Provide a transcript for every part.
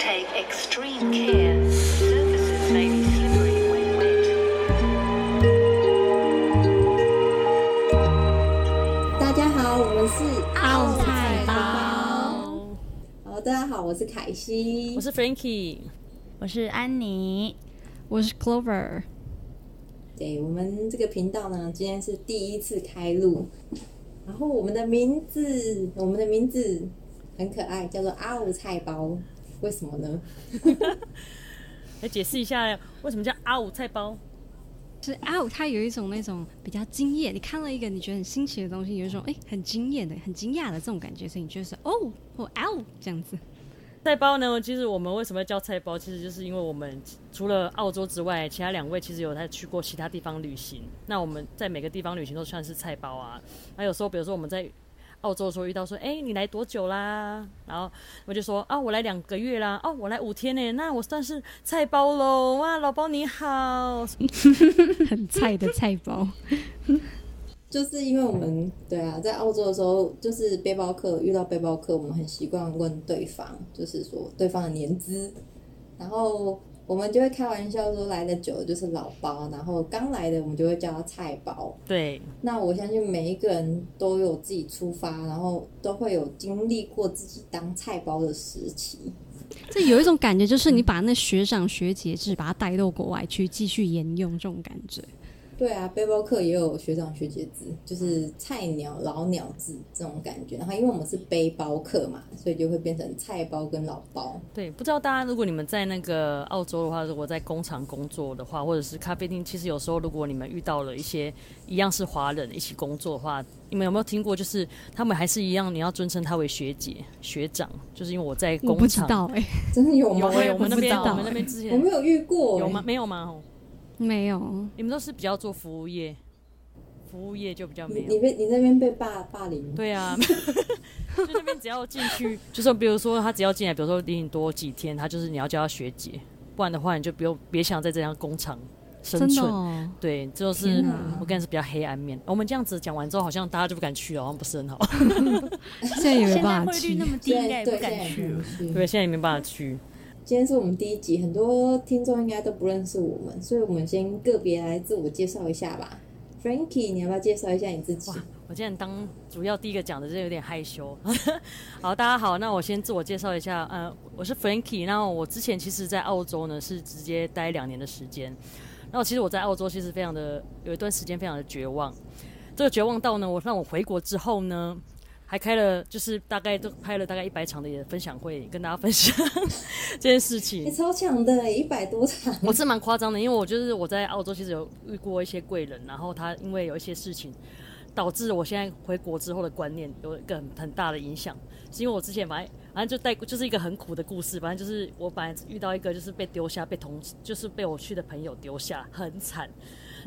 take extreme care. Surfaces may be slippery when wet. 大家好，我们是奥菜包。好，大家好，我是凯西，我是 Frankie，我是安妮，我是 Clover。对，我们这个频道呢，今天是第一次开录，然后我们的名字，我们的名字很可爱，叫做奥菜包，为什么呢？来解释一下，为什么叫阿五菜包？就是奥，它有一种那种比较惊艳，你看了一个你觉得很新奇的东西，有一种哎、欸、很惊艳的、很惊讶的这种感觉，所以你觉得是哦或奥这样子。菜包呢？其实我们为什么要叫菜包？其实就是因为我们除了澳洲之外，其他两位其实有在去过其他地方旅行。那我们在每个地方旅行都算是菜包啊。那有时候，比如说我们在澳洲的时候遇到说，哎、欸，你来多久啦？然后我就说，啊，我来两个月啦。哦，我来五天呢。那我算是菜包喽。哇，老包你好，很菜的菜包。就是因为我们对啊，在澳洲的时候，就是背包客遇到背包客，我们很习惯问对方，就是说对方的年资，然后我们就会开玩笑说来的久的就是老包，然后刚来的我们就会叫他菜包。对，那我相信每一个人都有自己出发，然后都会有经历过自己当菜包的时期。这有一种感觉，就是你把那学长学姐制把它带到国外去继续沿用这种感觉。对啊，背包客也有学长学姐制，就是菜鸟老鸟制这种感觉。然后因为我们是背包客嘛，所以就会变成菜包跟老包。对，不知道大家如果你们在那个澳洲的话，如果在工厂工作的话，或者是咖啡厅，其实有时候如果你们遇到了一些一样是华人一起工作的话，你们有没有听过？就是他们还是一样，你要尊称他为学姐、学长，就是因为我在工厂。我不知道 哎、欸，真的有吗？有、欸，我们那边，我们那边之前我没有遇过、欸，有吗？没有吗？没有，你们都是比较做服务业，服务业就比较没有。你被你那边被霸霸凌？对啊，就那边只要进去，就是比如说他只要进来，比如说比你多几天，他就是你要叫他学姐，不然的话你就不用别想在这样工厂生存。哦、对，就是我感觉是比较黑暗面。我们这样子讲完之后，好像大家就不敢去了，好像不是很好。现在也没办法 去，汇率那么低，应该也不敢去。对，现在也没办法去。今天是我们第一集，很多听众应该都不认识我们，所以我们先个别来自我介绍一下吧。Frankie，你要不要介绍一下你自己？我今天当主要第一个讲的，就有点害羞。好，大家好，那我先自我介绍一下，呃，我是 Frankie，然后我之前其实在澳洲呢是直接待两年的时间，然后其实我在澳洲其实非常的有一段时间非常的绝望，这个绝望到呢，我让我回国之后呢。还开了，就是大概都拍了大概一百场的分享会，跟大家分享 这件事情。你超强的，一百多场。我是蛮夸张的，因为我就是我在澳洲其实有遇过一些贵人，然后他因为有一些事情，导致我现在回国之后的观念有一个很很大的影响。是因为我之前反正反正就带就是一个很苦的故事，反正就是我本来遇到一个就是被丢下，被同就是被我去的朋友丢下，很惨。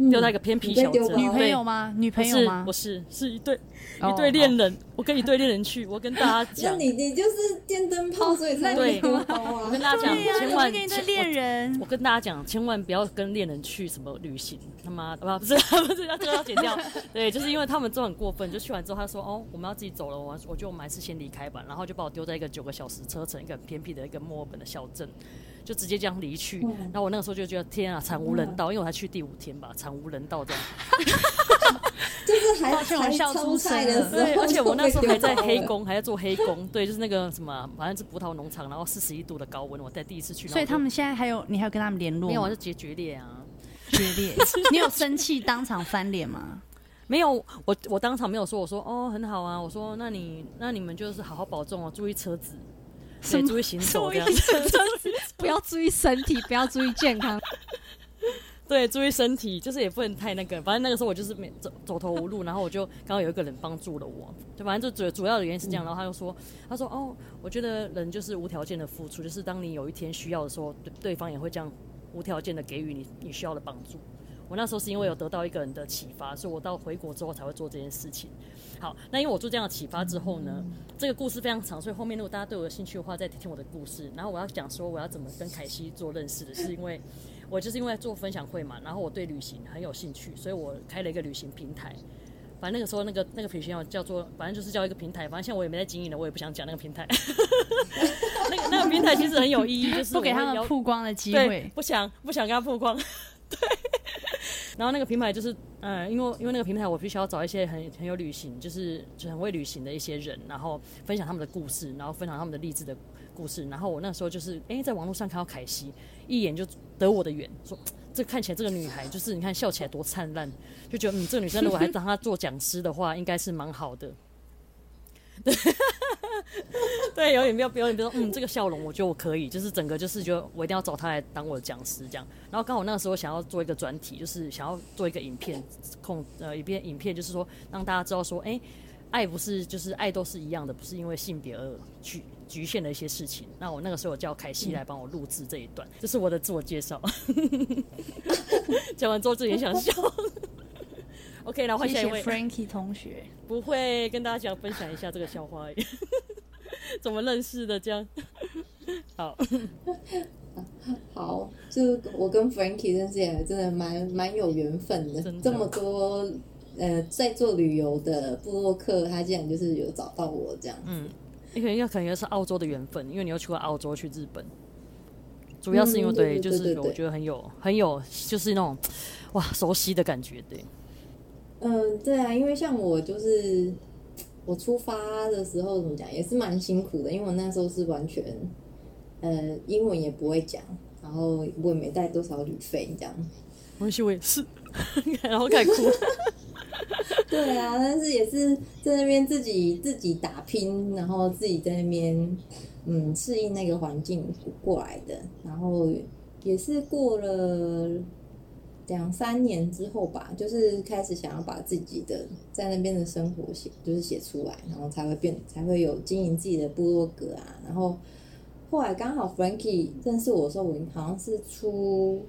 丢到一个偏僻小镇，女朋友吗？女朋友吗？不是，是一对一对恋人。我跟一对恋人去，我跟大家讲，你你就是电灯泡，所以才会。我跟大家讲，千万跟一对恋人，我跟大家讲，千万不要跟恋人去什么旅行。他妈的，不是 不是要这个要剪掉。对，就是因为他们都很过分，就去完之后他说哦，我们要自己走了，我我觉得我们还是先离开吧。然后就把我丢在一个九个小时车程、一个很偏僻的一个墨尔本的小镇。就直接这样离去，然后我那个时候就觉得天啊，惨无人道，因为我才去第五天吧，惨无人道这样。就是还还超菜的时候，对，而且我那时候还在黑工，还在做黑工，对，就是那个什么，反正是葡萄农场，然后四十一度的高温，我在第一次去。所以他们现在还有，你还有跟他们联络？没有，我是决决裂啊，决裂。你有生气当场翻脸吗？没有，我我当场没有说，我说哦很好啊，我说那你那你们就是好好保重哦，注意车子。对，注意行走这样子，不要注意身体，不要注意健康。对，注意身体，就是也不能太那个。反正那个时候我就是没走走投无路，然后我就刚好有一个人帮助了我。对反正就主主要的原因是这样。然后他就说，他说哦，我觉得人就是无条件的付出，就是当你有一天需要的时候，对对方也会这样无条件的给予你你需要的帮助。我那时候是因为有得到一个人的启发，所以我到回国之后才会做这件事情。好，那因为我做这样的启发之后呢，这个故事非常长，所以后面如果大家对我有兴趣的话，再听听我的故事。然后我要讲说我要怎么跟凯西做认识的，是因为我就是因为做分享会嘛，然后我对旅行很有兴趣，所以我开了一个旅行平台，反正那个时候那个那个品牌叫做，反正就是叫一个平台，反正现在我也没在经营了，我也不想讲那个平台。那个那个平台其实很有意义，就是不给他们曝光的机会，不想不想跟他曝光。对。然后那个平台就是，嗯，因为因为那个平台我必须要找一些很很有旅行，就是就很会旅行的一些人，然后分享他们的故事，然后分享他们的励志的故事。然后我那时候就是，哎，在网络上看到凯西，一眼就得我的缘，说。这看起来这个女孩就是你看笑起来多灿烂，就觉得嗯，这个女生如果还当她做讲师的话，应该是蛮好的。对，对，有点没有，有点比如说嗯，这个笑容我觉得我可以，就是整个就是觉得我一定要找他来当我的讲师这样。然后刚好那个时候想要做一个专题，就是想要做一个影片控呃一片影片，就是说让大家知道说，哎，爱不是就是爱都是一样的，不是因为性别而去。局限的一些事情，那我那个时候叫凯西来帮我录制这一段，这是我的自我介绍。讲完之后自己也想笑。OK，然后换下一位。Frankie 同学，不会跟大家讲分享一下这个笑话而已，怎么认识的？这样？好，好，就我跟 Frankie 认识也真的蛮蛮有缘分的，的。这么多呃在做旅游的布洛克，他竟然就是有找到我这样，嗯。你可能要可能是澳洲的缘分，因为你又去过澳洲，去日本，主要是因为对，就是我觉得很有很有，就是那种哇熟悉的感觉，对。嗯，对啊，因为像我就是我出发的时候怎么讲，也是蛮辛苦的，因为我那时候是完全呃英文也不会讲，然后我也没带多少旅费这样。我也是，然后开始哭。对啊，但是也是在那边自己自己打拼，然后自己在那边嗯适应那个环境过来的，然后也是过了两三年之后吧，就是开始想要把自己的在那边的生活写就是写出来，然后才会变才会有经营自己的部落格啊，然后后来刚好 Frankie 认识我的时候，我好像是出。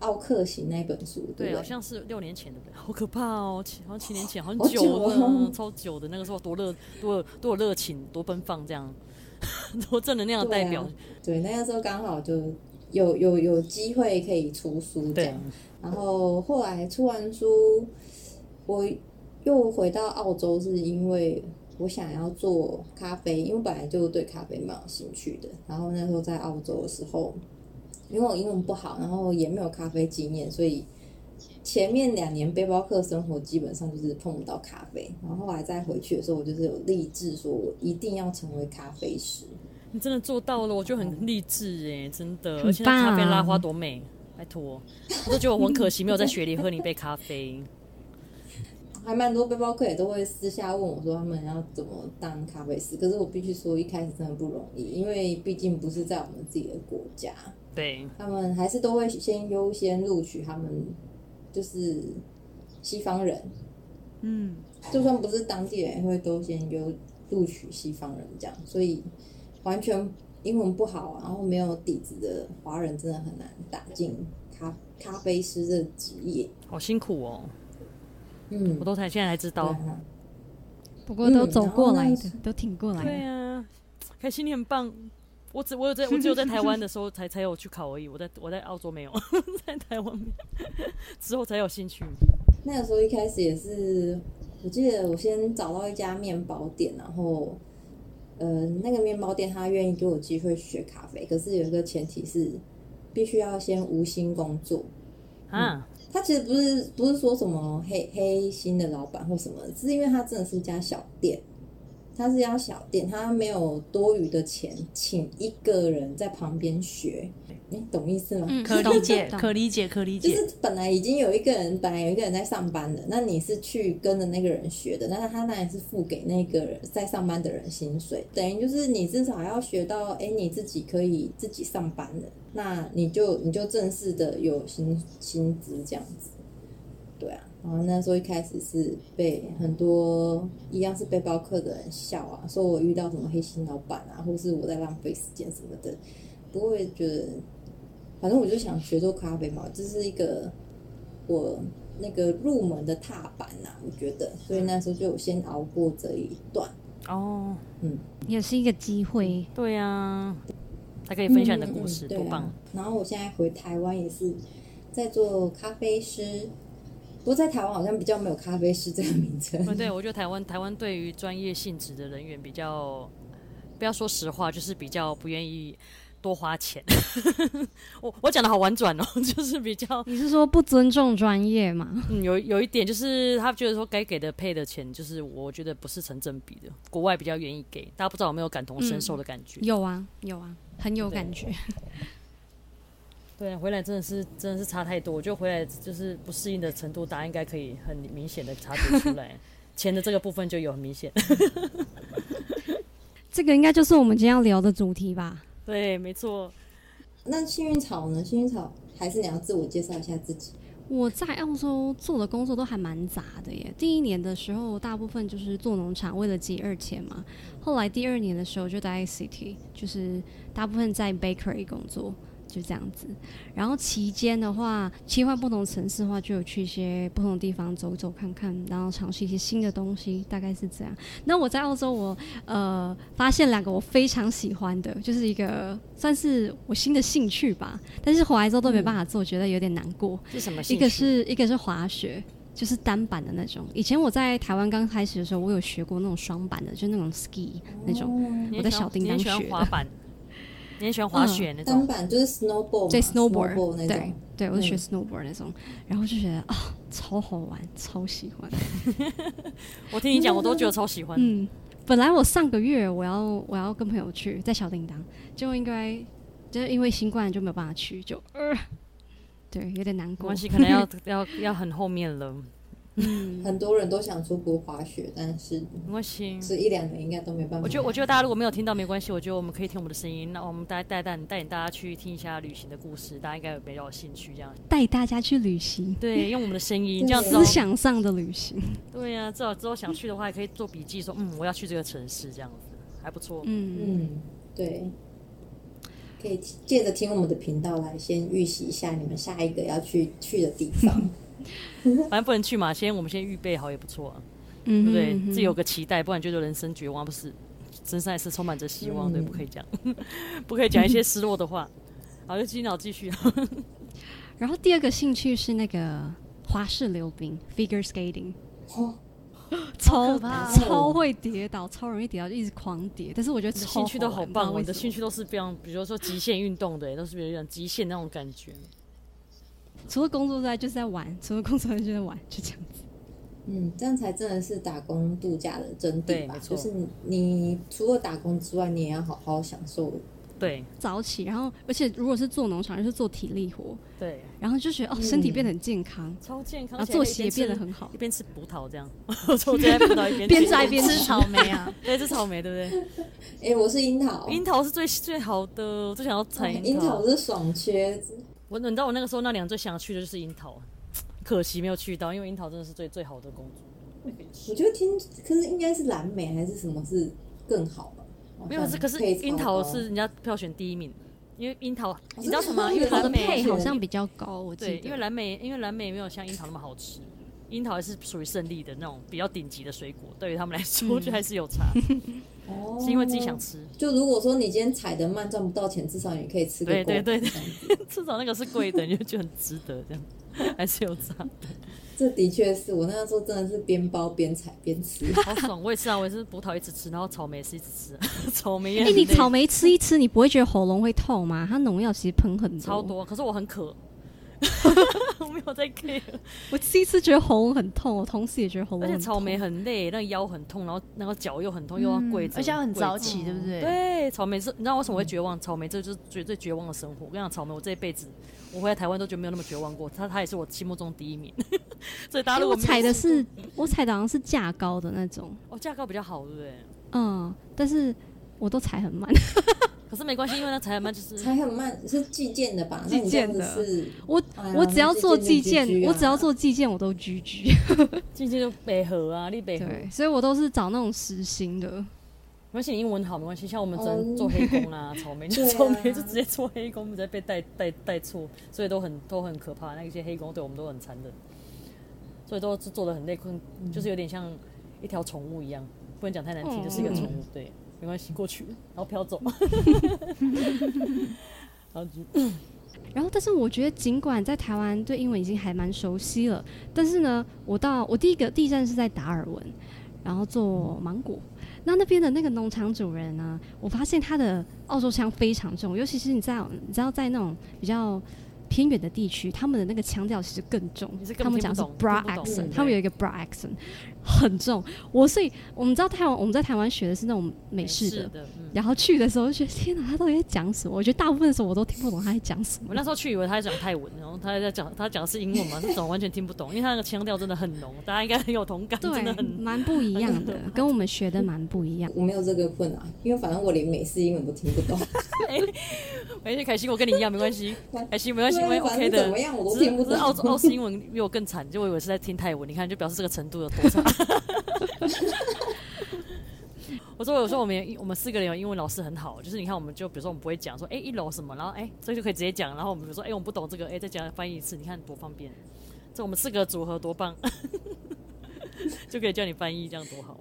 奥克行那本书，对，对，好像是六年前的，好可怕哦，七好像七年前，好久了，久了超久的。那个时候多热，多多有热情，多奔放，这样 多正能量的代表。对，啊、对，那个时候刚好就有有有机会可以出书这样。然后后来出完书，我又回到澳洲，是因为我想要做咖啡，因为本来就对咖啡蛮有兴趣的。然后那时候在澳洲的时候。因为我英文不好，然后也没有咖啡经验，所以前面两年背包客生活基本上就是碰不到咖啡。然后后来再回去的时候，我就是有立志说，我一定要成为咖啡师。你真的做到了，我就很励志哎，真的。而且咖啡拉花多美，拜托，我都觉得我很可惜没有在雪里喝你一杯咖啡。还蛮多背包客也都会私下问我说，他们要怎么当咖啡师？可是我必须说，一开始真的不容易，因为毕竟不是在我们自己的国家。对，他们还是都会先优先录取他们，就是西方人，嗯，就算不是当地人，也会都先优录取西方人这样，所以完全英文不好，然后没有底子的华人真的很难打进咖咖啡师这职业，好辛苦哦。嗯，我都才现在才知道，啊、不过都走过来的，都挺过来的。对啊，开心你很棒。我只我有在我只有在台湾的时候才 才有去考而已，我在我在澳洲没有，在台湾 之后才有兴趣。那个时候一开始也是，我记得我先找到一家面包店，然后呃那个面包店他愿意给我机会学咖啡，可是有一个前提是必须要先无薪工作啊。嗯，他其实不是不是说什么黑黑心的老板或什么，是因为他真的是一家小店。他是要小店，他没有多余的钱请一个人在旁边学，你懂意思吗？嗯，可理解，可理解，可理解。就是本来已经有一个人，本来有一个人在上班的，那你是去跟着那个人学的，那他当然是付给那个人在上班的人薪水，等于就是你至少要学到，哎，你自己可以自己上班的，那你就你就正式的有薪薪资这样子，对啊。然后那时候一开始是被很多一样是背包客的人笑啊，说我遇到什么黑心老板啊，或是我在浪费时间什么的，不会觉得，反正我就想学做咖啡嘛，这是一个我那个入门的踏板呐、啊，我觉得，所以那时候就先熬过这一段哦，嗯，也是一个机会，对呀、啊，还可以分享你的故事，嗯、多棒、啊！然后我现在回台湾也是在做咖啡师。过在台湾好像比较没有咖啡师这个名称。嗯，对，我觉得台湾台湾对于专业性质的人员比较，不要说实话，就是比较不愿意多花钱。我我讲的好婉转哦，就是比较，你是说不尊重专业吗？嗯，有有一点就是他觉得说该给的配的钱，就是我觉得不是成正比的。国外比较愿意给，大家不知道有没有感同身受的感觉？嗯、有啊，有啊，很有感觉。对，回来真的是真的是差太多，我觉得回来就是不适应的程度，大家应该可以很明显的察觉出来。钱的这个部分就有很明显。这个应该就是我们今天要聊的主题吧？对，没错。那幸运草呢？幸运草还是你要自我介绍一下自己？我在澳洲做的工作都还蛮杂的耶。第一年的时候，大部分就是做农场，为了接二钱嘛。后来第二年的时候就待在 City，就是大部分在 Bakery 工作。就这样子，然后期间的话，切换不同城市的话，就有去一些不同的地方走走看看，然后尝试一些新的东西，大概是这样。那我在澳洲我，我呃发现两个我非常喜欢的，就是一个算是我新的兴趣吧。但是回来之后都没办法做，嗯、觉得有点难过。是什么兴趣？一个是一个是滑雪，就是单板的那种。以前我在台湾刚开始的时候，我有学过那种双板的，就那种 ski 那种。哦、我在小叮当学的。你很喜欢滑雪那种，单板就是 snowboard，对 snowboard 那种，对，对我是学 snowboard 那种，然后就觉得啊，超好玩，超喜欢。我听你讲，我都觉得超喜欢。嗯，本来我上个月我要我要跟朋友去，在小叮当，就应该就是因为新冠就没有办法去，就呃，对，有点难过。关系可能要要要很后面了。嗯，很多人都想出国滑雪，但是没关系，这一两年应该都没办法。我觉得，我觉得大家如果没有听到没关系，我觉得我们可以听我们的声音。那我们带带带带领大家去听一下旅行的故事，大家应该有比较有兴趣。这样带大家去旅行，对，用我们的声音，这样思想上的旅行。对呀、啊，至少之后想去的话，也可以做笔记，说嗯，我要去这个城市，这样子还不错。嗯嗯，对，可以借着听我们的频道来先预习一下你们下一个要去去的地方。反正不能去嘛，先我们先预备好也不错啊，对不对？自己有个期待，不然觉得人生绝望，不是？身上还是充满着希望，对，不可以讲，不可以讲一些失落的话。好，就继续继续。然后第二个兴趣是那个花式溜冰 （figure skating），哦超超会跌倒，超容易跌倒，就一直狂跌。但是我觉得兴趣都好棒，我的兴趣都是非常，比如说极限运动的，都是比较极限那种感觉。除了工作之外就是在玩，除了工作之外就在玩，就这样子。嗯，这样才真的是打工度假的真谛吧？没错。就是你除了打工之外，你也要好好享受。对，早起，然后而且如果是做农场，就是做体力活。对，然后就觉得哦，身体变得很健康，超健康，然后作息也变得很好，一边吃葡萄这样，我边葡萄一边边摘边吃草莓啊，对，吃草莓对不对？哎，我是樱桃，樱桃是最最好的，我最想要采樱桃。樱桃是爽缺。我你知道我那个时候那两最想去的就是樱桃，可惜没有去到，因为樱桃真的是最最好的公主。我觉得听，可是应该是蓝莓还是什么是更好吧？没有，是可是樱桃是人家票选第一名，因为樱桃你知道什么？因为蓝莓莓好像比较高，我记得。对，因为蓝莓因为蓝莓没有像樱桃那么好吃，樱桃还是属于胜利的那种比较顶级的水果，对于他们来说，我觉得还是有差。哦，是因为自己想吃。就如果说你今天踩的慢赚不到钱，至少你可以吃个够。对对对，至少那个是贵的，你就觉得很值得这样，还是有差。这的确是我那个时候真的是边包边踩边吃，好爽！我也是啊，我也是葡萄一直吃，然后草莓是一直吃，草莓也。哎，你草莓吃一吃，你不会觉得喉咙会痛吗？它农药其实喷很多，超多。可是我很渴。我没有在 care，我第一次觉得喉咙很痛，我同时也觉得喉咙。而且草莓很累，那个腰很痛，然后那个脚又很痛，又要跪着，而且很早起，对不对？对，草莓是，你知道为什么会绝望？草莓这就是最最绝望的生活。我跟你讲，草莓，我这一辈子，我回来台湾都觉得没有那么绝望过。他他也是我心目中第一名。所以大家如果踩的是，我踩的好像是价高的那种。哦，价高比较好，对不对？嗯，但是我都踩很慢。可是没关系，因为那踩很慢就是踩很慢是计件的吧？计件的是，我我只要做计件，我只要做计件我都居居。计件就北河啊，立北河，所以我都是找那种实心的。没关系，你英文好没关系。像我们只能做黑工啊，草莓就草莓就直接做黑工，直接被带带带错，所以都很都很可怕。那一些黑工对我们都很残忍，所以都是做的很累，困就是有点像一条宠物一样，不能讲太难听，就是一个宠物，对。没关系，过去然后飘走。然后就然后，但是我觉得，尽管在台湾对英文已经还蛮熟悉了，但是呢，我到我第一个第一站是在达尔文，然后做芒果。那那边的那个农场主人呢，我发现他的澳洲腔非常重，尤其是你在你知道在那种比较。偏远的地区，他们的那个腔调其实更重。他们讲是 bra accent，他们有一个 bra accent，很重。我所以我们知道台湾，我们在台湾学的是那种美式的，的嗯、然后去的时候就觉得天哪，他到底在讲什么？我觉得大部分的时候我都听不懂他在讲什么。我那时候去以为他在讲泰文，然后他在讲他讲的是英文嘛，那种完全听不懂，因为他那个腔调真的很浓，大家应该很有同感，对真的很蛮不一样的，跟我们学的蛮不一样。我没有这个困难，因为反正我连美式英文都听不懂。没事，凯西，我跟你一样，没关系，凯西没关系，因为 OK 的。怎么样，我都听不懂。澳洲澳式英文比我更惨，就我以为是在听泰文，你看就表示这个程度有多差。我说，我说我们我们四个人有英文老师很好，就是你看，我们就比如说我们不会讲说，哎、欸，一楼什么，然后哎、欸，这就可以直接讲，然后我们比如说，哎、欸，我们不懂这个，哎、欸，再讲翻译一次，你看多方便。这我们四个组合多棒，就可以叫你翻译，这样多好。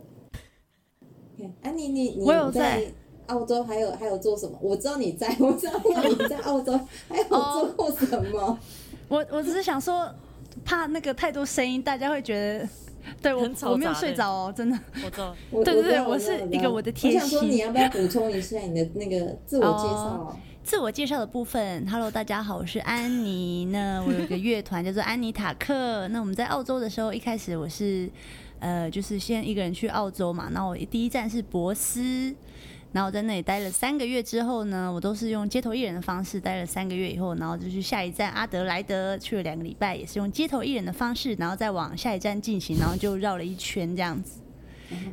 哎、啊，你你你，我有在。澳洲还有还有做什么？我知道你在，我知道你在澳洲还有做过什么。Oh, 我我只是想说，怕那个太多声音，大家会觉得，对我我没有睡着哦，真的。我知道。对对对，我是一个我的贴心。我想说，你要不要补充一下你的那个自我介绍？Oh, 自我介绍的部分，Hello，大家好，我是安妮。那我有一个乐团叫做安妮塔克。那我们在澳洲的时候，一开始我是呃，就是先一个人去澳洲嘛。那我第一站是博斯。然后在那里待了三个月之后呢，我都是用街头艺人的方式待了三个月以后，然后就去下一站阿德莱德去了两个礼拜，也是用街头艺人的方式，然后再往下一站进行，然后就绕了一圈这样子。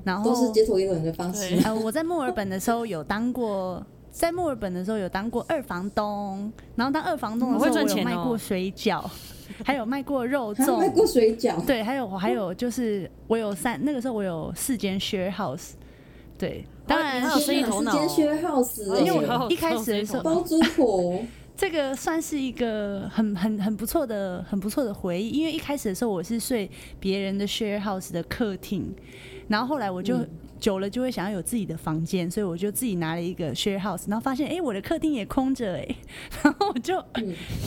然后都是街头艺人的方式。呃，我在墨尔本的时候有当过，在墨尔本的时候有当过二房东，然后当二房东的时候我有卖过水饺，还有卖过肉粽，卖过水饺。对，还有我还有就是我有三那个时候我有四间 share house。对，当然还有生意头脑。因为我一开始的时候包租婆，这个算是一个很很很不错的很不错的回忆。因为一开始的时候我是睡别人的 share house 的客厅，然后后来我就。久了就会想要有自己的房间，所以我就自己拿了一个 share house，然后发现哎、欸，我的客厅也空着哎，然后我就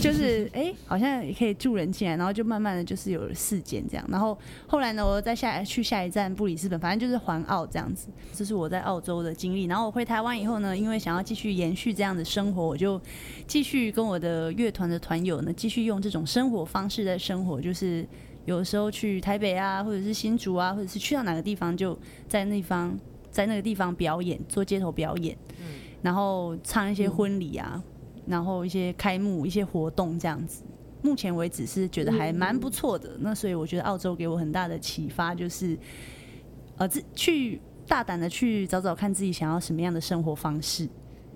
就是哎、欸，好像也可以住人进来，然后就慢慢的就是有了四间这样，然后后来呢，我再下去下一站布里斯本，反正就是环澳这样子，这是我在澳洲的经历。然后我回台湾以后呢，因为想要继续延续这样的生活，我就继续跟我的乐团的团友呢，继续用这种生活方式在生活，就是。有的时候去台北啊，或者是新竹啊，或者是去到哪个地方，就在那方在那个地方表演，做街头表演，嗯，然后唱一些婚礼啊，嗯，然后一些开幕一些活动这样子。目前为止是觉得还蛮不错的。那所以我觉得澳洲给我很大的启发，就是呃，自去大胆的去找找看自己想要什么样的生活方式，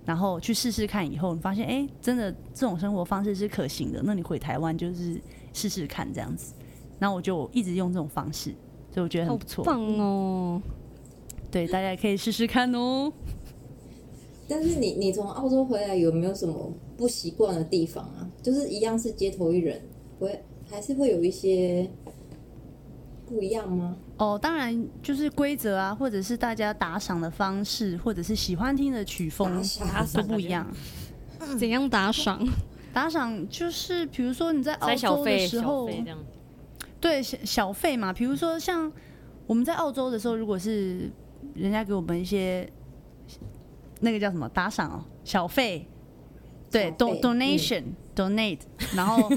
然后去试试看。以后你发现哎，真的这种生活方式是可行的，那你回台湾就是试试看这样子。那我就一直用这种方式，所以我觉得很不错。棒哦！对，大家也可以试试看哦。但是你你从澳洲回来有没有什么不习惯的地方啊？就是一样是街头艺人，会还是会有一些不一样吗？哦，当然就是规则啊，或者是大家打赏的方式，或者是喜欢听的曲风都不一样。怎样打赏？打赏就是比如说你在澳洲的时候。对小小费嘛，比如说像我们在澳洲的时候，如果是人家给我们一些那个叫什么打赏哦，小费，对，don donation donate，然后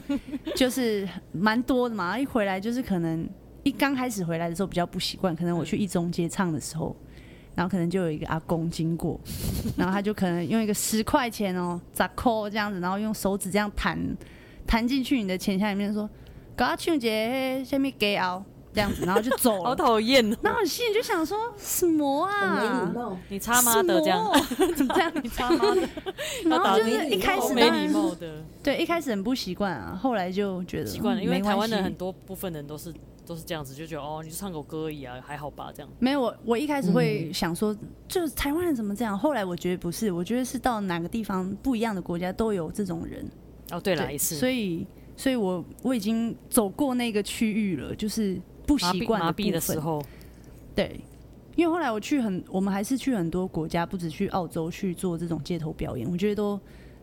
就是蛮多的嘛。一回来就是可能一刚开始回来的时候比较不习惯，可能我去一中街唱的时候，然后可能就有一个阿公经过，然后他就可能用一个十块钱哦，砸扣这样子，然后用手指这样弹弹进去你的钱箱里面说。搞他情节下面给熬这样子，然后就走了。好讨厌！然后我心里就想说什么啊？你他妈的这样，怎么这样？你他妈的！然后就是一开始没礼貌的，对，一开始很不习惯啊，后来就觉得习惯了。因为台湾的很多部分人都是都是这样子，就觉得哦，你就唱首歌而已啊，还好吧？这样没有我，我一开始会想说，就是台湾人怎么这样？后来我觉得不是，我觉得是到哪个地方不一样的国家都有这种人。哦，对了，一次，所以。所以我我已经走过那个区域了，就是不习惯的部分。的时候，对，因为后来我去很，我们还是去很多国家，不止去澳洲去做这种街头表演，我觉得都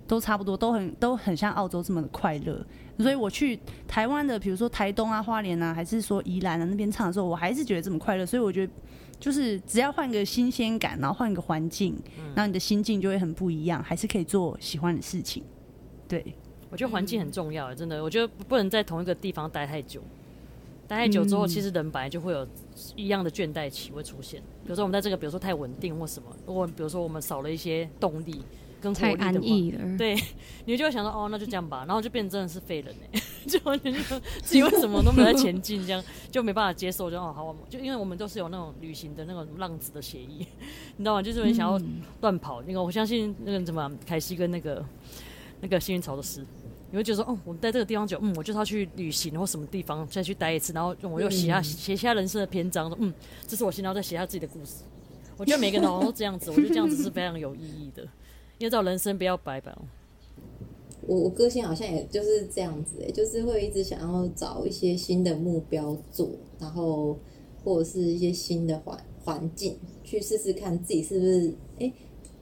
都差不多，都很都很像澳洲这么的快乐。所以我去台湾的，比如说台东啊、花莲啊，还是说宜兰啊那边唱的时候，我还是觉得这么快乐。所以我觉得，就是只要换个新鲜感，然后换个环境，然后你的心境就会很不一样，还是可以做喜欢的事情。对，我觉得环境很重要，真的，我觉得不能在同一个地方待太久。待太久之后，其实人本来就会有一样的倦怠期会出现。比如说我们在这个，比如说太稳定或什么，如果比如说我们少了一些动力。跟太安逸了，对，你就会想说哦，那就这样吧，然后就变成真的是废人哎，就完全就自己为什么都没有在前进，这样 就没办法接受，就哦好，就因为我们都是有那种旅行的那种浪子的协议，你知道吗？就是很想要乱跑，那个我相信那个什么凯西跟那个那个幸运草的诗，你会觉得说哦，我们在这个地方久，嗯，我就是要去旅行或什么地方再去待一次，然后我又写下写下人生的篇章，说嗯，这是我现在要再写下自己的故事。我觉得每个人都这样子，我觉得这样子是非常有意义的。因为这人生不要白白。我我个性好像也就是这样子，欸，就是会一直想要找一些新的目标做，然后或者是一些新的环环境去试试看自己是不是哎，欸，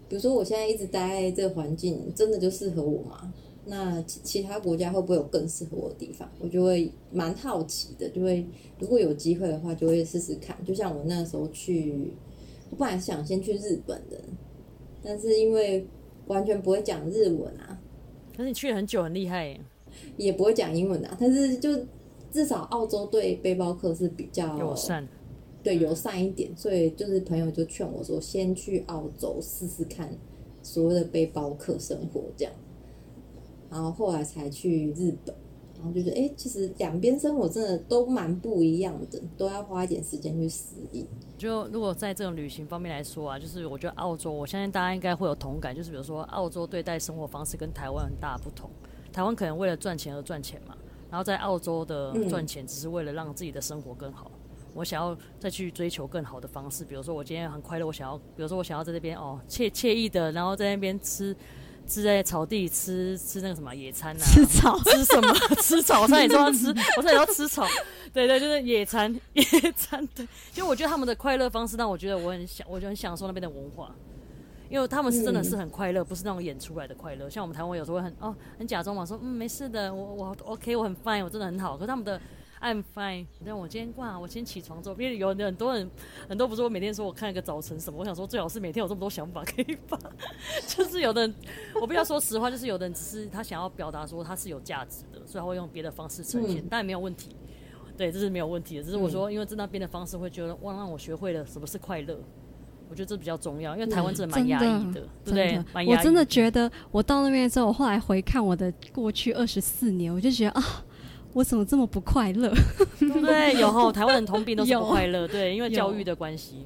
比如说我现在一直待在这个环境，真的就适合我吗？那其其他国家会不会有更适合我的地方？我就会蛮好奇的，就会如果有机会的话，就会试试看。就像我那时候去，我本来想先去日本的，但是因为完全不会讲日文啊！可是你去了很久，很厉害耶。也不会讲英文啊，但是就至少澳洲对背包客是比较友善，对友善一点，所以就是朋友就劝我说，先去澳洲试试看所谓的背包客生活这样，然后后来才去日本。然后就觉得，哎、欸，其实两边生活真的都蛮不一样的，都要花一点时间去适应。就如果在这种旅行方面来说啊，就是我觉得澳洲，我相信大家应该会有同感，就是比如说澳洲对待生活方式跟台湾很大不同。台湾可能为了赚钱而赚钱嘛，然后在澳洲的赚钱只是为了让自己的生活更好。嗯、我想要再去追求更好的方式，比如说我今天很快乐，我想要，比如说我想要在这边哦惬惬意的，然后在那边吃。吃在草地吃吃那个什么野餐啊？吃草？吃什么？吃草？我差点说要吃，我差点要吃草。对对，就是野餐，野餐。对，其实我觉得他们的快乐方式让我觉得我很享，我就很享受那边的文化，因为他们是真的是很快乐，不是那种演出来的快乐。像我们台湾有时候会很哦很假装嘛，说嗯没事的，我我 OK，我很 fine，我真的很好。可是他们的。I'm fine。但我今天挂，我今天起床之后，因为有很多人，很多不是我每天说我看一个早晨什么，我想说最好是每天有这么多想法可以发。就是有的人，我不要说实话，就是有的人只是他想要表达说他是有价值的，所以他会用别的方式呈现，但也没有问题。对，这是没有问题的。只是我说，因为在那边的方式会觉得哇，让我学会了什么是快乐。我觉得这比较重要，因为台湾真的蛮压抑的，对不对？我真的觉得我到那边之后，我后来回看我的过去二十四年，我就觉得啊。我怎么这么不快乐？对？有吼，台湾人通病都是不快乐，对，因为教育的关系。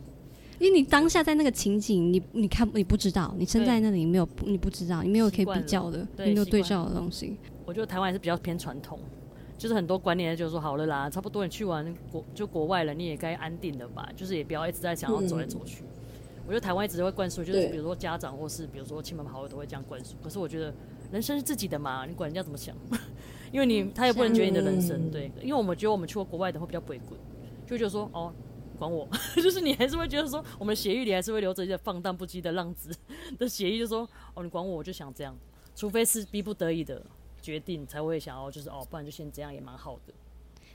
因为你当下在那个情景，你你看你不知道，你身在那里你没有，你不知道，你没有可以比较的，你没有对照的东西。我觉得台湾还是比较偏传统，就是很多观念就是说好了啦，差不多你去完国就国外了，你也该安定了吧？就是也不要一直在想要走来走去。嗯、我觉得台湾一直会灌输，就是比如说家长或是比如说亲朋好友都会这样灌输。可是我觉得人生是自己的嘛，你管人家怎么想？因为你他也不能决定你的人生，对，因为我们觉得我们去过国外的会比较鬼鬼，就觉得说哦，管我，就是你还是会觉得说，我们的协议里还是会留着一些放荡不羁的浪子 的协议，就说哦，你管我，我就想这样，除非是逼不得已的决定才会想要，就是哦，不然就先这样也蛮好的。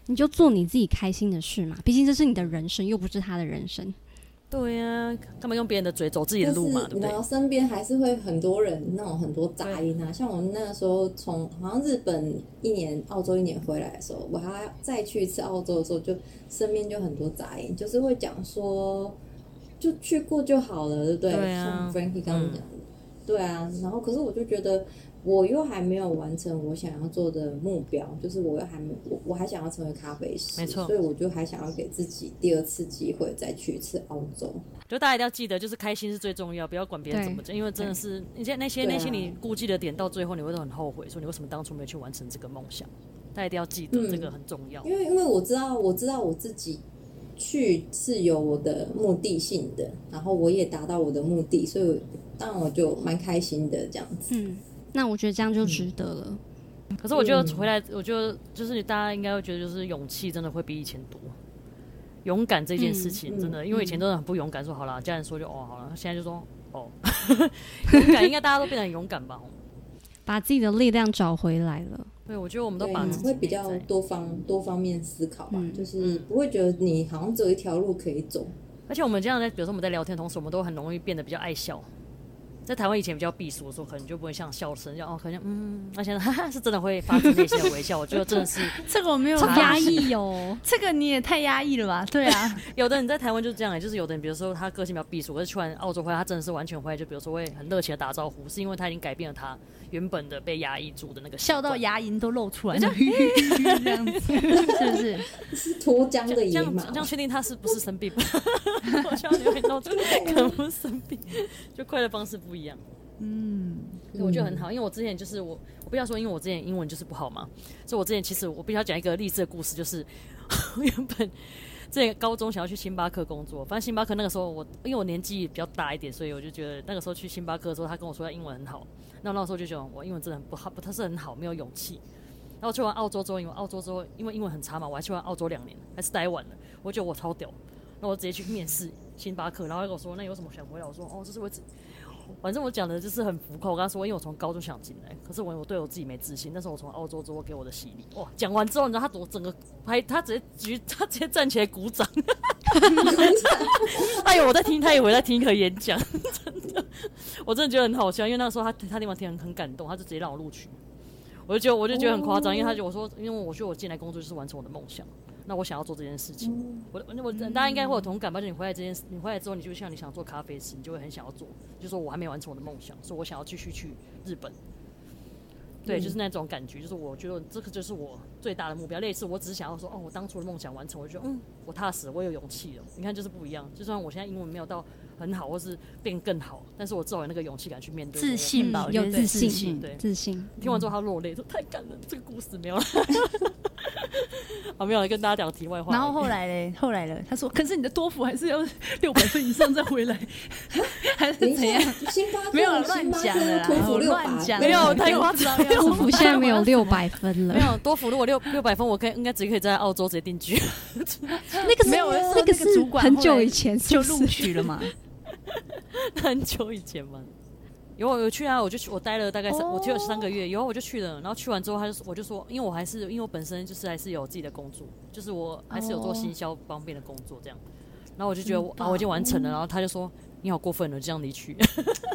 你就做你自己开心的事嘛，毕竟这是你的人生，又不是他的人生。对呀、啊，干嘛用别人的嘴走自己的路嘛？对不对？然后身边还是会很多人那种很多杂音啊，像我们那个时候从好像日本一年、澳洲一年回来的时候，我还再去一次澳洲的时候，就身边就很多杂音，就是会讲说就去过就好了，对不对？对啊、像 Frankie 刚刚讲的，嗯、对啊。然后可是我就觉得。我又还没有完成我想要做的目标，就是我又还没我我还想要成为咖啡师，没错，所以我就还想要给自己第二次机会，再去一次澳洲。就大家一定要记得，就是开心是最重要，不要管别人怎么讲，因为真的是那些那些那些你顾忌的点，到最后你会都很后悔，说你为什么当初没有去完成这个梦想。大家一定要记得这个很重要，嗯、因为因为我知道我知道我自己去是有我的目的性的，然后我也达到我的目的，所以当然我就蛮开心的这样子。嗯。那我觉得这样就值得了。嗯、可是我觉得回来，我觉得就是大家应该会觉得，就是勇气真的会比以前多。勇敢这件事情真的，嗯嗯、因为以前真的很不勇敢，说好了，家人说就哦好了，现在就说哦，勇敢应该大家都变得很勇敢吧？把自己的力量找回来了。对，我觉得我们都，把自己会比较多方多方面思考吧，嗯就是不会觉得你好像只有一条路可以走。而且我们这样在，比如说我们在聊天的同时，我们都很容易变得比较爱笑。在台湾以前比较避俗的时候，可能就不会像笑声一样哦，可能嗯，那现在哈哈是真的会发自内心的微笑。我觉得真的是 这个我没有压抑哦，这个你也太压抑了吧？对啊，有的人在台湾就是这样，就是有的人，比如说他个性比较避俗，可是去完澳洲回来，他真的是完全回来，就比如说会很热情的打招呼，是因为他已经改变了他原本的被压抑住的那个笑到牙龈都露出来，这样子是不是？是脱缰的这野马样这样确定他是不是生病？我希望你会弄出可能不是生病，就快乐方式不一样。嗯，我觉得很好，因为我之前就是我，我不要说，因为我之前英文就是不好嘛，所以我之前其实我必须要讲一个励志的故事，就是 原本之前高中想要去星巴克工作，反正星巴克那个时候我因为我年纪比较大一点，所以我就觉得那个时候去星巴克的时候，他跟我说他英文很好，那那时候就觉得我英文真的很不好，不太是很好，没有勇气。然后去完澳洲之后，因为澳洲之后因为英文很差嘛，我还去完澳洲两年，还是待晚了，我觉得我超屌，那我直接去面试星巴克，然后他跟我说那有什么想回来？我说哦，这是我只。反正我讲的就是很浮夸。我跟他说，因为我从高中想进来，可是我我对我自己没自信。但是我从澳洲之后给我的洗礼，哇！讲完之后，你知道他多整个还他直接举他直接站起来鼓掌。哎呦，我在听，他以为在听一个演讲，真的，我真的觉得很好笑。因为那个时候他他地方听很很感动，他就直接让我录取。我就觉得我就觉得很夸张，因为他就我说，因为我觉得我进来工作就是完成我的梦想。那我想要做这件事情，我那我大家应该会有同感吧？就你回来这件事，你回来之后，你就像你想做咖啡师，你就会很想要做。就说我还没完成我的梦想，所以我想要继续去日本。对，就是那种感觉，就是我觉得这个就是我最大的目标。类似，我只是想要说，哦，我当初的梦想完成，我就觉得嗯，我踏实，我有勇气了。你看，就是不一样。就算我现在英文没有到很好，或是变更好，但是我至少有那个勇气敢去面对。自信吧，嗯、有自信，对，自信。听完之后他落泪，说太感人，这个故事没有了。好，没有了，跟大家讲题外话。然后后来嘞，后来了，他说：“可是你的多福还是要六百分以上再回来，还是怎样？”没有乱讲的啦，我乱讲，没有太夸张。多福现在没有六百分了，没有多福。如果六六百分，我可以应该直接可以在澳洲直接定居。那个是没有，那个是主管很久以前就录取了嘛？很久以前嘛。有我有去啊，我就去，我待了大概三，我去了三个月，以后我就去了。然后去完之后，他就我就说，因为我还是因为我本身就是还是有自己的工作，就是我还是有做行销方面的工作这样。然后我就觉得我啊，我已经完成了。然后他就说，你好过分了，这样离去，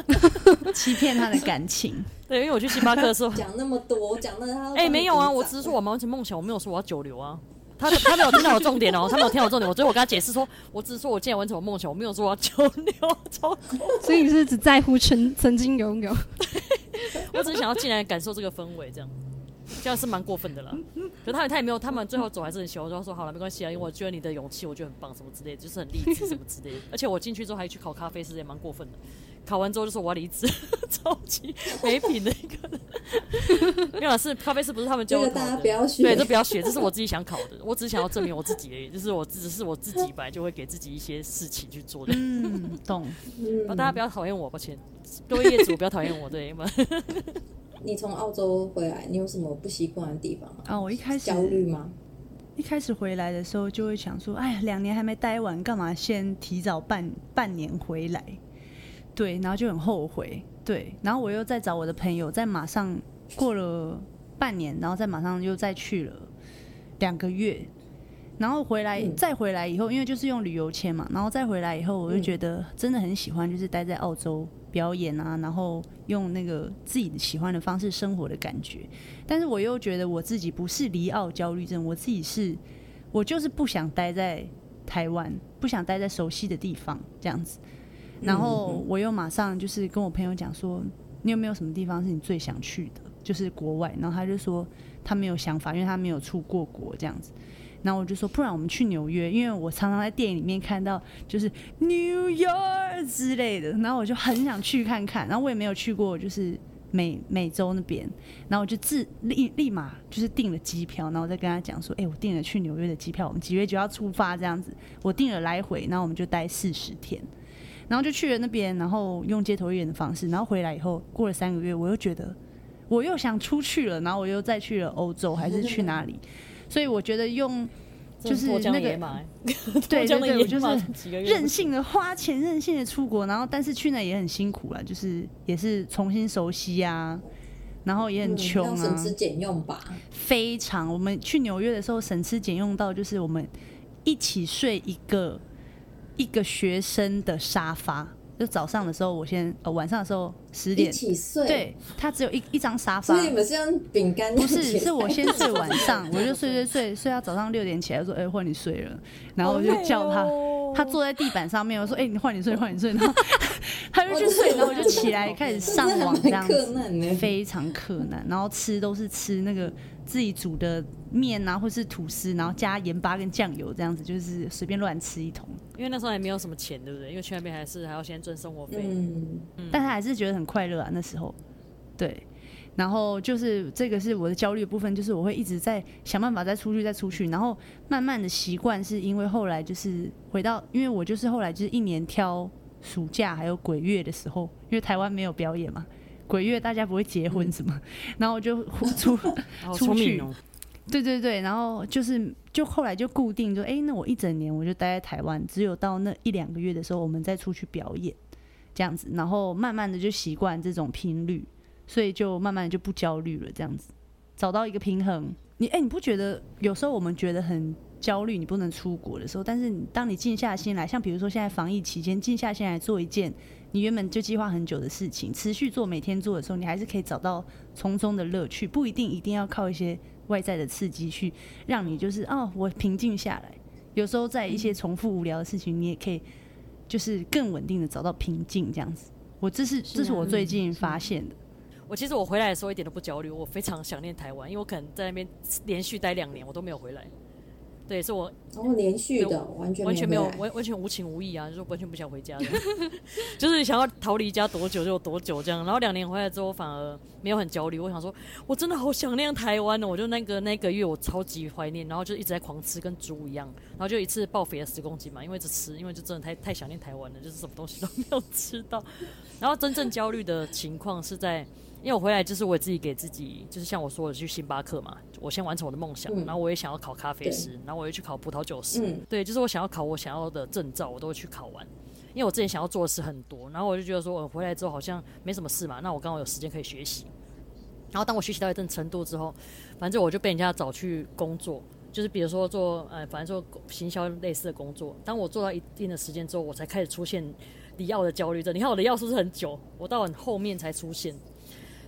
欺骗他的感情。对，因为我去星巴克的时候讲那么多，讲的他哎、欸、没有啊，我只是说我完成梦想，我没有说我要久留啊。他他没有听到我重点哦，他没有听到我重点，我所以我跟他解释说，我只是说我今天完成我梦想，我没有说我要九六，超 所以你是只在乎曾曾经拥有，我只是想要进来感受这个氛围，这样这样是蛮过分的啦。可他也他也没有，他们最后走还是很喜欢，就说好了没关系啊，因为我觉得你的勇气，我觉得很棒，什么之类的，就是很励志什么之类的。而且我进去之后还去考咖啡师，也蛮过分的。考完之后就说我要离职，超级没品的一个人。因为老师咖啡师不是他们教的，大家不要学，对，这不要学，这是我自己想考的。我只是想要证明我自己而已，就是我只是我自己本来就会给自己一些事情去做的。嗯，懂。嗯，大家不要讨厌我，抱歉，各位业主不要讨厌我，对吗？你从澳洲回来，你有什么不习惯的地方吗？啊，我一开始焦虑吗？一开始回来的时候就会想说，哎呀，两年还没待完，干嘛先提早半半年回来？对，然后就很后悔。对，然后我又再找我的朋友，再马上过了半年，然后再马上又再去了两个月，然后回来、嗯、再回来以后，因为就是用旅游签嘛，然后再回来以后，我就觉得真的很喜欢，就是待在澳洲表演啊，然后用那个自己喜欢的方式生活的感觉。但是我又觉得我自己不是离澳焦虑症，我自己是，我就是不想待在台湾，不想待在熟悉的地方这样子。然后我又马上就是跟我朋友讲说，你有没有什么地方是你最想去的？就是国外。然后他就说他没有想法，因为他没有出过国这样子。然后我就说，不然我们去纽约，因为我常常在电影里面看到就是 New York 之类的。然后我就很想去看看。然后我也没有去过，就是美美洲那边。然后我就自立立马就是订了机票，然后我再跟他讲说，哎，我订了去纽约的机票，我们几月就要出发这样子。我订了来回，然后我们就待四十天。然后就去了那边，然后用街头艺人的方式，然后回来以后过了三个月，我又觉得我又想出去了，然后我又再去了欧洲还是去哪里？所以我觉得用就是那个对对 对，我就是任性的花钱，任性的出国，然后但是去那也很辛苦了，就是也是重新熟悉啊，然后也很穷啊，嗯、省吃俭用吧。非常，我们去纽约的时候省吃俭用到，就是我们一起睡一个一个学生的沙发。就早上的时候，我先呃晚上的时候十点一起睡，对，他只有一一张沙发。所以你们是用饼干？不是，是我先睡晚上，我就睡睡睡睡到早上六点起来，说哎换你睡了，然后我就叫他，他坐在地板上面，我说哎你换你睡换你睡，然后 他就去睡，然后我就起来开始上网这样子，非常困难，然后吃都是吃那个。自己煮的面啊，或是吐司，然后加盐巴跟酱油这样子，就是随便乱吃一通。因为那时候还没有什么钱，对不对？因为去那边还是还要先赚生活费。嗯，但他还是觉得很快乐啊，那时候。对，然后就是这个是我的焦虑的部分，就是我会一直在想办法再出去，再出去，然后慢慢的习惯，是因为后来就是回到，因为我就是后来就是一年挑暑假还有鬼月的时候，因为台湾没有表演嘛。鬼月大家不会结婚什么，嗯、然后我就出 出去，对对对，然后就是就后来就固定就哎、欸，那我一整年我就待在台湾，只有到那一两个月的时候，我们再出去表演这样子，然后慢慢的就习惯这种频率，所以就慢慢的就不焦虑了，这样子。找到一个平衡。你哎、欸，你不觉得有时候我们觉得很焦虑，你不能出国的时候，但是当你静下心来，像比如说现在防疫期间，静下心来做一件。你原本就计划很久的事情，持续做，每天做的时候，你还是可以找到从中的乐趣，不一定一定要靠一些外在的刺激去让你就是哦，我平静下来。有时候在一些重复无聊的事情，你也可以就是更稳定的找到平静，这样子。我这是这是我最近发现的。我其实我回来的时候一点都不焦虑，我非常想念台湾，因为我可能在那边连续待两年，我都没有回来。对，是我然后连续的，完全完全没有完完全无情无义啊，就是完全不想回家的，就是想要逃离家多久就有多久这样。然后两年回来之后，反而没有很焦虑。我想说，我真的好想念台湾哦！我就那个那个月，我超级怀念，然后就一直在狂吃，跟猪一样。然后就一次暴肥了十公斤嘛，因为一直吃，因为就真的太太想念台湾了，就是什么东西都没有吃到。然后真正焦虑的情况是在。因为我回来就是我自己给自己，就是像我说的去星巴克嘛，我先完成我的梦想，嗯、然后我也想要考咖啡师，然后我又去考葡萄酒师，嗯、对，就是我想要考我想要的证照，我都会去考完。因为我之前想要做的事很多，然后我就觉得说我回来之后好像没什么事嘛，那我刚好有时间可以学习。然后当我学习到一定程度之后，反正我就被人家找去工作，就是比如说做呃，反正做行销类似的工作。当我做到一定的时间之后，我才开始出现离奥的焦虑症。你看我的药是不是很久？我到很后面才出现。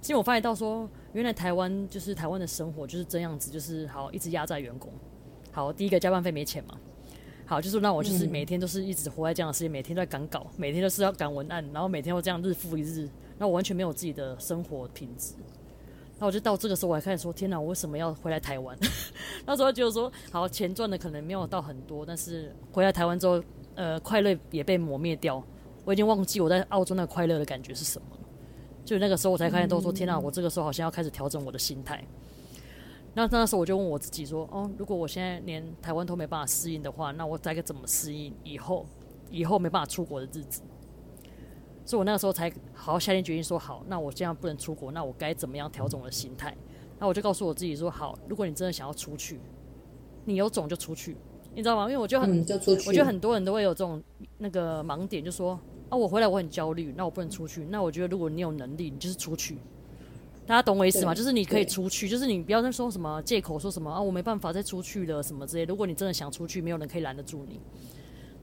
因为我发现到说，原来台湾就是台湾的生活就是这样子，就是好一直压榨员工。好，第一个加班费没钱嘛。好，就是让我就是每天都是一直活在这样的世界，每天都在赶稿，每天都是要赶文案，然后每天都这样日复一日，那我完全没有自己的生活品质。那我就到这个时候，我还开始说：天哪，我为什么要回来台湾？那时候觉得说，好钱赚的可能没有到很多，但是回来台湾之后，呃，快乐也被磨灭掉。我已经忘记我在澳洲那个快乐的感觉是什么。就那个时候，我才发现，都说天哪，我这个时候好像要开始调整我的心态。那那时候我就问我自己说：哦，如果我现在连台湾都没办法适应的话，那我该该怎么适应以后以后没办法出国的日子？所以我那个时候才好好下定决心说：好，那我这样不能出国，那我该怎么样调整我的心态？那我就告诉我自己说：好，如果你真的想要出去，你有种就出去，你知道吗？因为我觉得很，嗯、我觉得很多人都会有这种那个盲点，就说。啊，我回来我很焦虑，那我不能出去。那我觉得如果你有能力，你就是出去。大家懂我意思吗？就是你可以出去，就是你不要再说什么借口，说什么啊，我没办法再出去了什么之类。如果你真的想出去，没有人可以拦得住你。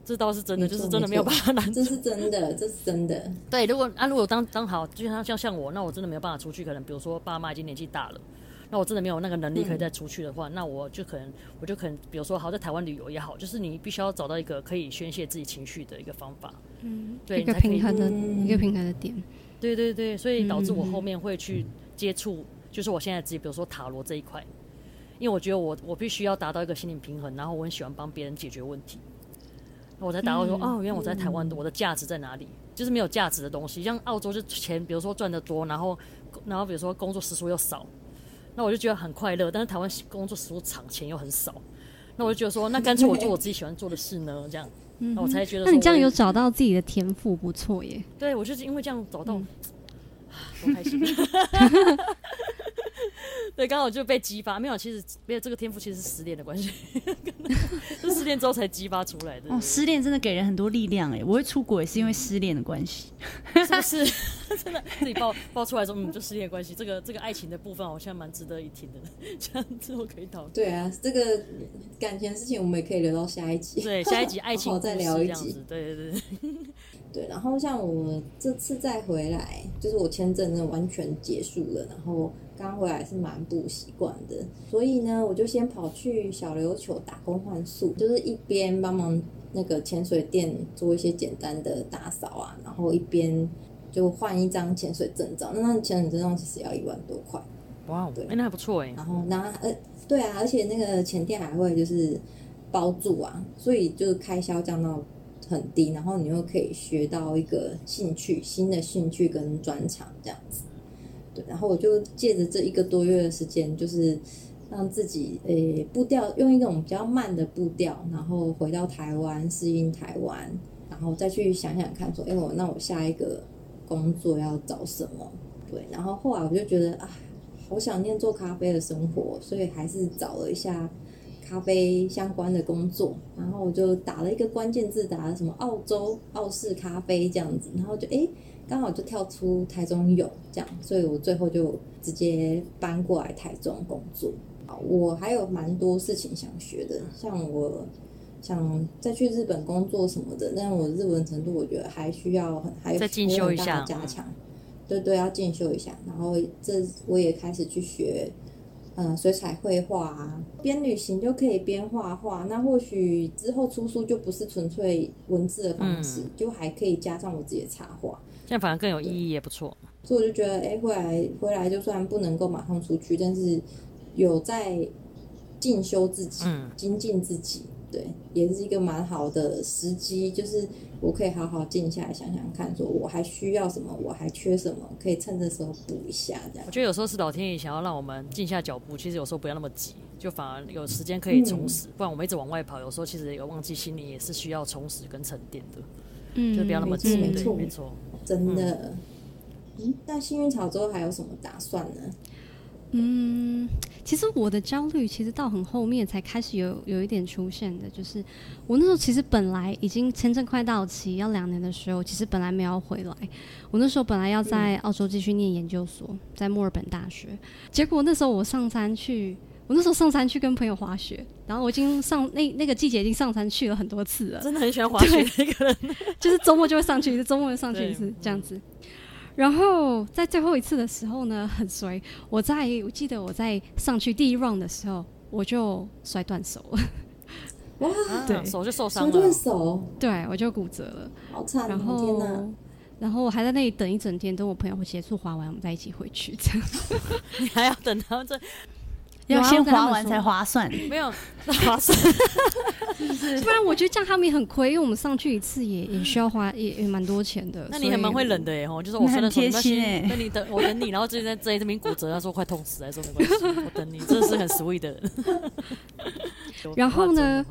这倒是真的，就是真的没有办法拦。这是真的，这是真的。对，如果啊，如果当当好就像像像我，那我真的没有办法出去。可能比如说爸妈已经年纪大了。那我真的没有那个能力可以再出去的话，嗯、那我就可能，我就可能，比如说，好在台湾旅游也好，就是你必须要找到一个可以宣泄自己情绪的一个方法，嗯，对，一个平衡的，一个平衡的点，对对对，所以导致我后面会去接触，就是我现在自己，比如说塔罗这一块，因为我觉得我我必须要达到一个心理平衡，然后我很喜欢帮别人解决问题，那我才达到说，嗯、哦，原来我在台湾的我的价值在哪里？就是没有价值的东西，像澳洲就钱，比如说赚得多，然后然后比如说工作时数又少。那我就觉得很快乐，但是台湾工作时数长，钱又很少。那我就觉得说，那干脆我做我自己喜欢做的事呢，这样。那我才觉得。那你这样有找到自己的天赋，不错耶。对，我就是因为这样找到，嗯、多开心。对，刚好就被激发。没有，其实没有这个天赋，其实是失恋的关系，是失恋之后才激发出来的。哦，失恋真的给人很多力量哎。我会出国也是因为失恋的关系，是不是？真的自己爆爆出来说，嗯，就失恋关系，这个这个爱情的部分好像蛮值得一听的，这样之后可以讨论。对啊，这个感情的事情我们也可以留到下一集。对，下一集爱情好好再聊一集。对对对。对，然后像我这次再回来，就是我签证真的完全结束了，然后刚回来是蛮不习惯的，所以呢，我就先跑去小琉球打工换宿，就是一边帮忙那个潜水店做一些简单的打扫啊，然后一边就换一张潜水证照。那那潜水证照其实要一万多块。哇，对，那还不错哎。然后那呃，对啊，而且那个潜店还会就是包住啊，所以就是开销降到。很低，然后你又可以学到一个兴趣，新的兴趣跟专长这样子，对。然后我就借着这一个多月的时间，就是让自己诶、步调用一种比较慢的步调，然后回到台湾适应台湾，然后再去想想看说，哎、欸，我那我下一个工作要找什么？对。然后后来我就觉得啊，好想念做咖啡的生活，所以还是找了一下。咖啡相关的工作，然后我就打了一个关键字，打了什么澳洲澳式咖啡这样子，然后就诶，刚好就跳出台中有这样，所以我最后就直接搬过来台中工作。我还有蛮多事情想学的，像我想再去日本工作什么的，但我日文程度我觉得还需要很还有再进修一下加强，对对，要进修一下。然后这我也开始去学。嗯，水彩绘画啊，边旅行就可以边画画。那或许之后出书就不是纯粹文字的方式，嗯、就还可以加上我自己的插画，这样反而更有意义，也不错。所以我就觉得，哎、欸，回来回来，就算不能够马上出去，但是有在进修自己，精进自己。对，也是一个蛮好的时机，就是我可以好好静下来想想看，说我还需要什么，我还缺什么，可以趁这时候补一下。这样，我觉得有时候是老天爷想要让我们静下脚步，其实有时候不要那么急，就反而有时间可以充实。嗯、不然我们一直往外跑，有时候其实有忘记心里也是需要充实跟沉淀的。嗯，就不要那么急。没错，没错，真的。嗯，那幸运草之后还有什么打算呢？嗯，其实我的焦虑其实到很后面才开始有有一点出现的，就是我那时候其实本来已经签证快到期要两年的时候，其实本来没有回来。我那时候本来要在澳洲继续念研究所，在墨尔本大学。结果那时候我上山去，我那时候上山去跟朋友滑雪，然后我已经上那那个季节已经上山去了很多次了，真的很喜欢滑雪的一个人，就是周末就会上去一次，周末就上去一次这样子。然后在最后一次的时候呢，很衰。我在我记得我在上去第一 round 的时候，我就摔断手了。哇，对，手就受伤了。摔断手，对，我就骨折了。好惨！然后，然后我还在那里等一整天，等我朋友结束滑完，我们再一起回去。这样，你还要等他们这？要先滑完才划算，没有 划算，是不是？不然我觉得这样他们也很亏，因为我们上去一次也也需要花也也蛮多钱的。那你还蛮会忍的耶，吼，就是我说的贴心哎，那你等我等你，然后最近在在这边骨折，他说快痛死，还说没关系，我等你，真的是很 sweet 的人。然后呢，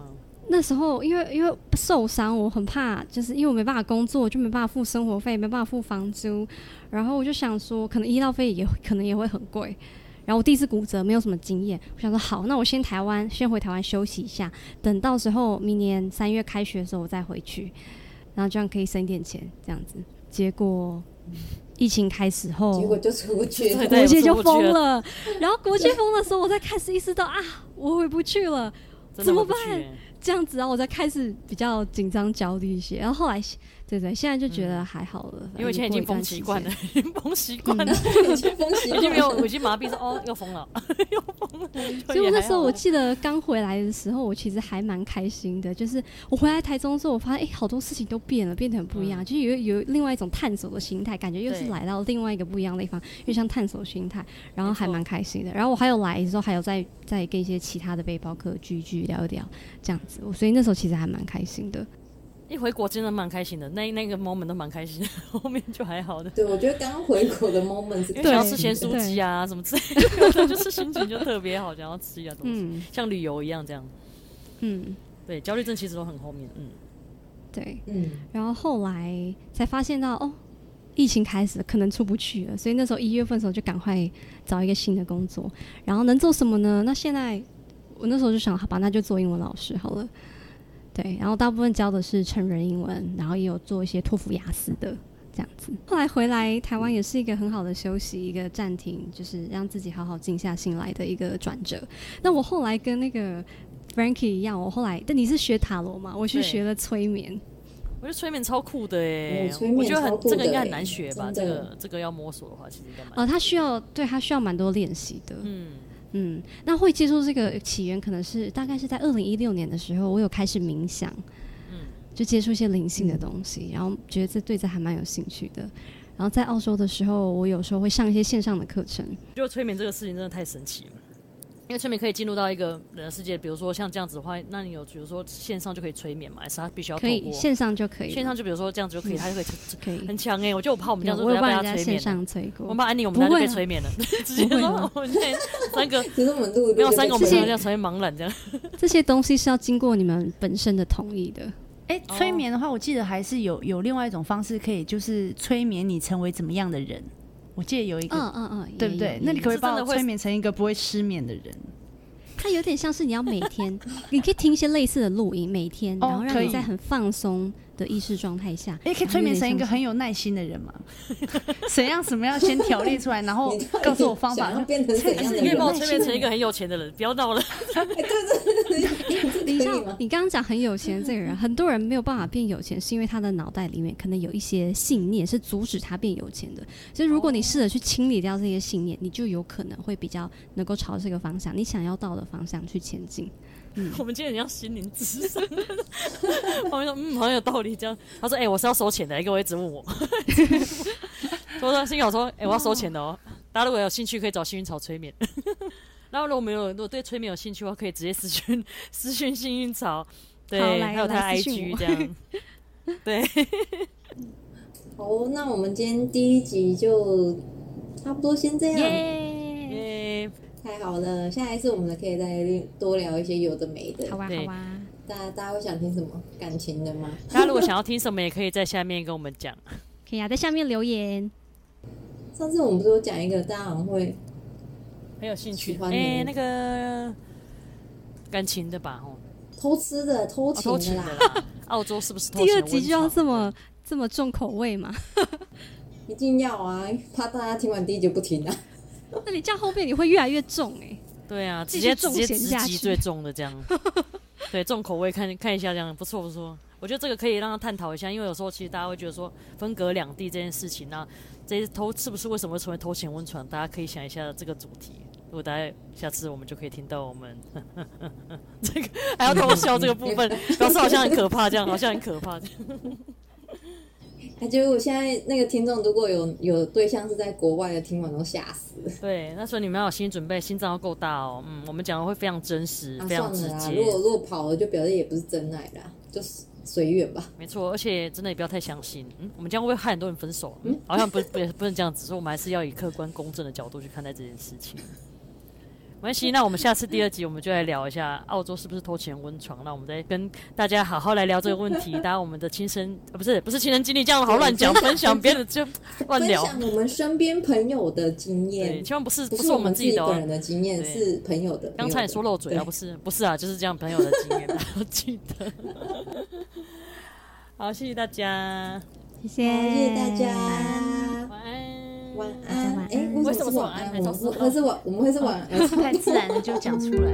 那时候因为因为受伤，我很怕，就是因为我没办法工作，就没办法付生活费，没办法付房租，然后我就想说，可能医疗费也可能也会很贵。然后我第一次骨折，没有什么经验，我想说好，那我先台湾，先回台湾休息一下，等到时候明年三月开学的时候我再回去，然后这样可以省点钱，这样子。结果疫情开始后，结果就出不去，国界就封了。然后国界封的时候，我才开始意识到啊，我回不去了，怎么办？这样子，啊我才开始比较紧张、焦虑一些。然后后来。对对，现在就觉得还好了，嗯、因为现在已经封习惯了，已经封习惯了，已经封习惯了，已经没有，我已经麻痹说哦，又封了，又封了。所以那时候我记得刚回来的时候，我其实还蛮开心的，就是我回来台中之后，我发现哎，好多事情都变了，变得很不一样，嗯、就是有有另外一种探索的心态，感觉又是来到另外一个不一样的地方，又像探索心态，然后还蛮开心的。然后我还有来的时候，还有再再跟一些其他的背包客聚聚聊一聊，这样子，所以那时候其实还蛮开心的。一回国真的蛮开心的，那那个 moment 都蛮开心的，后面就还好的。对，我觉得刚回国的 moment 是因为想要吃咸酥鸡啊什么之类的，就是心情就特别好，想要吃一下东西，嗯、像旅游一样这样。嗯，对，焦虑症其实都很后面，嗯，对，嗯，然后后来才发现到哦，疫情开始，可能出不去了，所以那时候一月份的时候就赶快找一个新的工作，然后能做什么呢？那现在我那时候就想，好吧，那就做英文老师好了。对，然后大部分教的是成人英文，然后也有做一些托福、雅思的这样子。后来回来台湾也是一个很好的休息，一个暂停，就是让自己好好静下心来的一个转折。那我后来跟那个 Frankie 一样，我后来，但你是学塔罗嘛？我去学了催眠。我觉得催眠超酷的哎、嗯，我觉得很这个应该很难学吧？这个这个要摸索的话，其实应该蛮哦，他需要对他需要蛮多练习的。嗯嗯，那会接触这个起源，可能是大概是在二零一六年的时候，我有开始冥想，嗯，就接触一些灵性的东西，然后觉得这对这还蛮有兴趣的。然后在澳洲的时候，我有时候会上一些线上的课程。就催眠这个事情真的太神奇了。因为催眠可以进入到一个人的世界，比如说像这样子的话，那你有比如说线上就可以催眠嘛？还是他必须要透过可以线上就可以？线上就比如说这样子就可以，他就可以可以很强哎、欸！我觉得我怕我们这样子我要被他催眠。线上催过，我们怕安妮，我们俩就被催眠了，直接说我们三个，其实我们录没有三个，我们这样成为盲人这样。这些东西是要经过你们本身的同意的。哎、欸，催眠的话，我记得还是有有另外一种方式可以，就是催眠你成为怎么样的人。我记得有一个，嗯嗯嗯，对不对？那你可不可以把我催眠成一个不会失眠的人？它有点像是你要每天，你可以听一些类似的录音，每天，然后让你在很放松的意识状态下，哎，可以催眠成一个很有耐心的人吗？怎样什么要先条列出来，然后 告诉我方法，就变成怎样的人？你可以把我催眠成一个很有钱的人，不要闹了。对对对对，等一下，你刚刚讲很有钱这个人，很多人没有办法变有钱，是因为他的脑袋里面可能有一些信念是阻止他变有钱的。所以如果你试着去清理掉这些信念，你就有可能会比较能够朝这个方向，你想要到的方向去前进。嗯，我们今天很像心灵咨商，我说嗯，好像有道理。这样，他说：“哎、欸，我是要收钱的。”一个我一直问我，说说幸好说：“哎、欸，我要收钱的哦。”大家如果有兴趣，可以找幸运草催眠。然后如果没有，如果对催眠有兴趣的话，可以直接私讯 私讯幸运草。对，还有他的 IG 这样。对。好，那我们今天第一集就差不多先这样。耶、yeah! yeah!。太好了，下一次我们可以再多聊一些有的没的。好吧，好啊。大家大家会想听什么？感情的吗？大家如果想要听什么，也可以在下面跟我们讲。可以啊，在下面留言。上次我们不是有讲一个，大家好像会很有兴趣。哎、欸，那个感情的吧？哦，偷吃的，偷情的啦。哦、偷情的啦 澳洲是不是偷情？第二集就要这么这么重口味吗？一定要啊！怕大家听完第一集不听啊。那你这样后面你会越来越重哎、欸。对啊，直接直接直击最重的这样。对，重口味看看一下这样不错不错。我觉得这个可以让他探讨一下，因为有时候其实大家会觉得说分隔两地这件事情，那这些偷是不是为什么会成为偷钱温床？大家可以想一下这个主题。如果大家下次我们就可以听到我们这个还要偷笑这个部分，表示好像很可怕，这样好像很可怕。他就我现在那个听众，如果有有对象是在国外的，听完都吓死。对，那所以你们要有心理准备，心脏要够大哦。嗯，我们讲的会非常真实，啊、非常直接。如果如果跑了，就表示也不是真爱啦，就是随缘吧。没错，而且真的也不要太相信。嗯，我们将会不会害很多人分手？嗯，好像不不不能这样子，所以我们还是要以客观公正的角度去看待这件事情。没关系，那我们下次第二集我们就来聊一下澳洲是不是偷钱温床。那我们再跟大家好好来聊这个问题。当然，我们的亲身呃不是不是亲身经历，这样好乱讲，分享别人就乱聊。分享我们身边朋友的经验，千万不是不是我们自己的个人的经验，是朋友的。刚才你说漏嘴啊？不是不是啊，就是这样朋友的经验，我记得。好，谢谢大家，谢谢，谢谢大家，晚安。晚安，哎、安，为什么是晚安？总是我是晚，我们会是晚安，是、太自然的就讲出来。